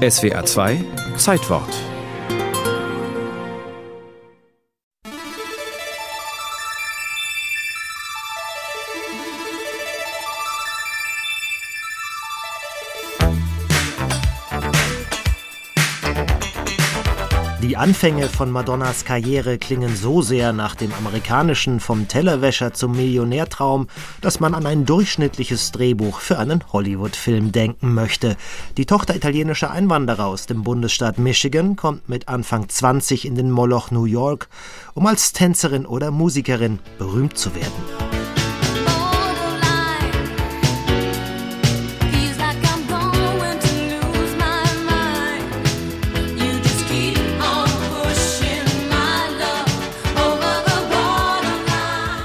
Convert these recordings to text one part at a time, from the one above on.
SWA 2 Zeitwort Die Anfänge von Madonnas Karriere klingen so sehr nach dem amerikanischen vom Tellerwäscher zum Millionärtraum, dass man an ein durchschnittliches Drehbuch für einen Hollywood-Film denken möchte. Die Tochter italienischer Einwanderer aus dem Bundesstaat Michigan kommt mit Anfang 20 in den Moloch New York, um als Tänzerin oder Musikerin berühmt zu werden.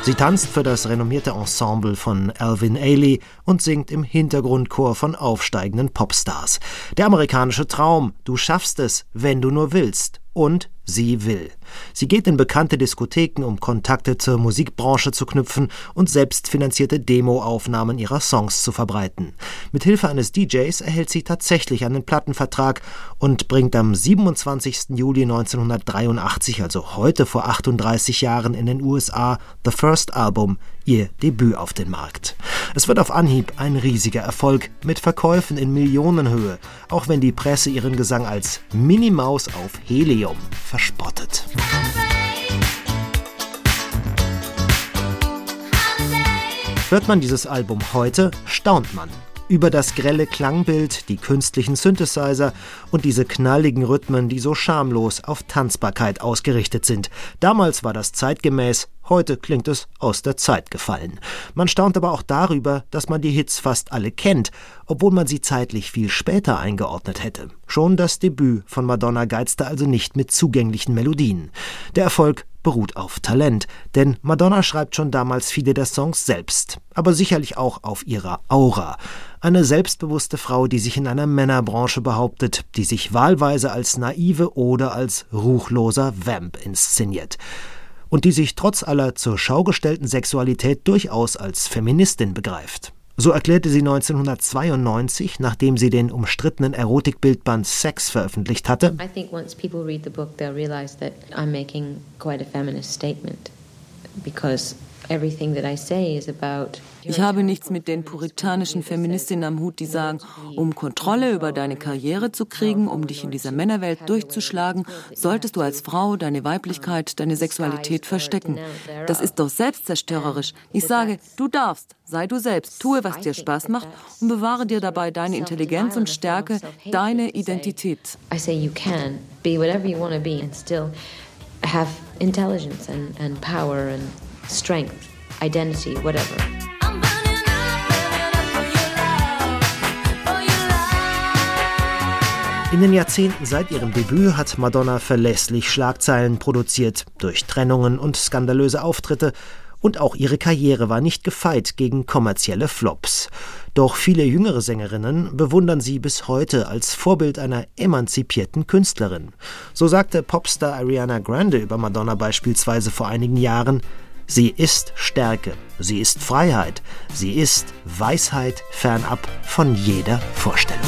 Sie tanzt für das renommierte Ensemble von Alvin Ailey und singt im Hintergrundchor von aufsteigenden Popstars. Der amerikanische Traum, du schaffst es, wenn du nur willst. Und sie will. Sie geht in bekannte Diskotheken, um Kontakte zur Musikbranche zu knüpfen und selbstfinanzierte Demoaufnahmen ihrer Songs zu verbreiten. Mit Hilfe eines DJs erhält sie tatsächlich einen Plattenvertrag und bringt am 27. Juli 1983, also heute vor 38 Jahren in den USA, The First Album, ihr Debüt auf den Markt. Es wird auf Anhieb ein riesiger Erfolg mit Verkäufen in Millionenhöhe, auch wenn die Presse ihren Gesang als Minimaus auf Helium verspottet. Hört man dieses Album heute, staunt man über das grelle Klangbild, die künstlichen Synthesizer und diese knalligen Rhythmen, die so schamlos auf Tanzbarkeit ausgerichtet sind. Damals war das zeitgemäß, heute klingt es aus der Zeit gefallen. Man staunt aber auch darüber, dass man die Hits fast alle kennt, obwohl man sie zeitlich viel später eingeordnet hätte. Schon das Debüt von Madonna geizte also nicht mit zugänglichen Melodien. Der Erfolg beruht auf Talent, denn Madonna schreibt schon damals viele der Songs selbst, aber sicherlich auch auf ihrer Aura. Eine selbstbewusste Frau, die sich in einer Männerbranche behauptet, die sich wahlweise als naive oder als ruchloser Vamp inszeniert und die sich trotz aller zur Schau gestellten Sexualität durchaus als Feministin begreift. So erklärte sie 1992, nachdem sie den umstrittenen Erotikbildband Sex veröffentlicht hatte. I think once people read the book, they'll realize that I'm making quite a feminist statement because everything that I say is about ich habe nichts mit den puritanischen Feministinnen am Hut, die sagen, um Kontrolle über deine Karriere zu kriegen, um dich in dieser Männerwelt durchzuschlagen, solltest du als Frau deine Weiblichkeit, deine Sexualität verstecken. Das ist doch selbstzerstörerisch. Ich sage, du darfst, sei du selbst, tue, was dir Spaß macht und bewahre dir dabei deine Intelligenz und Stärke, deine Identität. I say you can be whatever you want to be and still have intelligence and, and power and strength, identity, whatever. In den Jahrzehnten seit ihrem Debüt hat Madonna verlässlich Schlagzeilen produziert, durch Trennungen und skandalöse Auftritte, und auch ihre Karriere war nicht gefeit gegen kommerzielle Flops. Doch viele jüngere Sängerinnen bewundern sie bis heute als Vorbild einer emanzipierten Künstlerin. So sagte Popstar Ariana Grande über Madonna beispielsweise vor einigen Jahren, Sie ist Stärke, sie ist Freiheit, sie ist Weisheit fernab von jeder Vorstellung.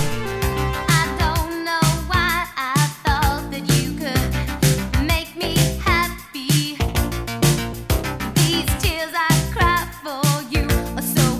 So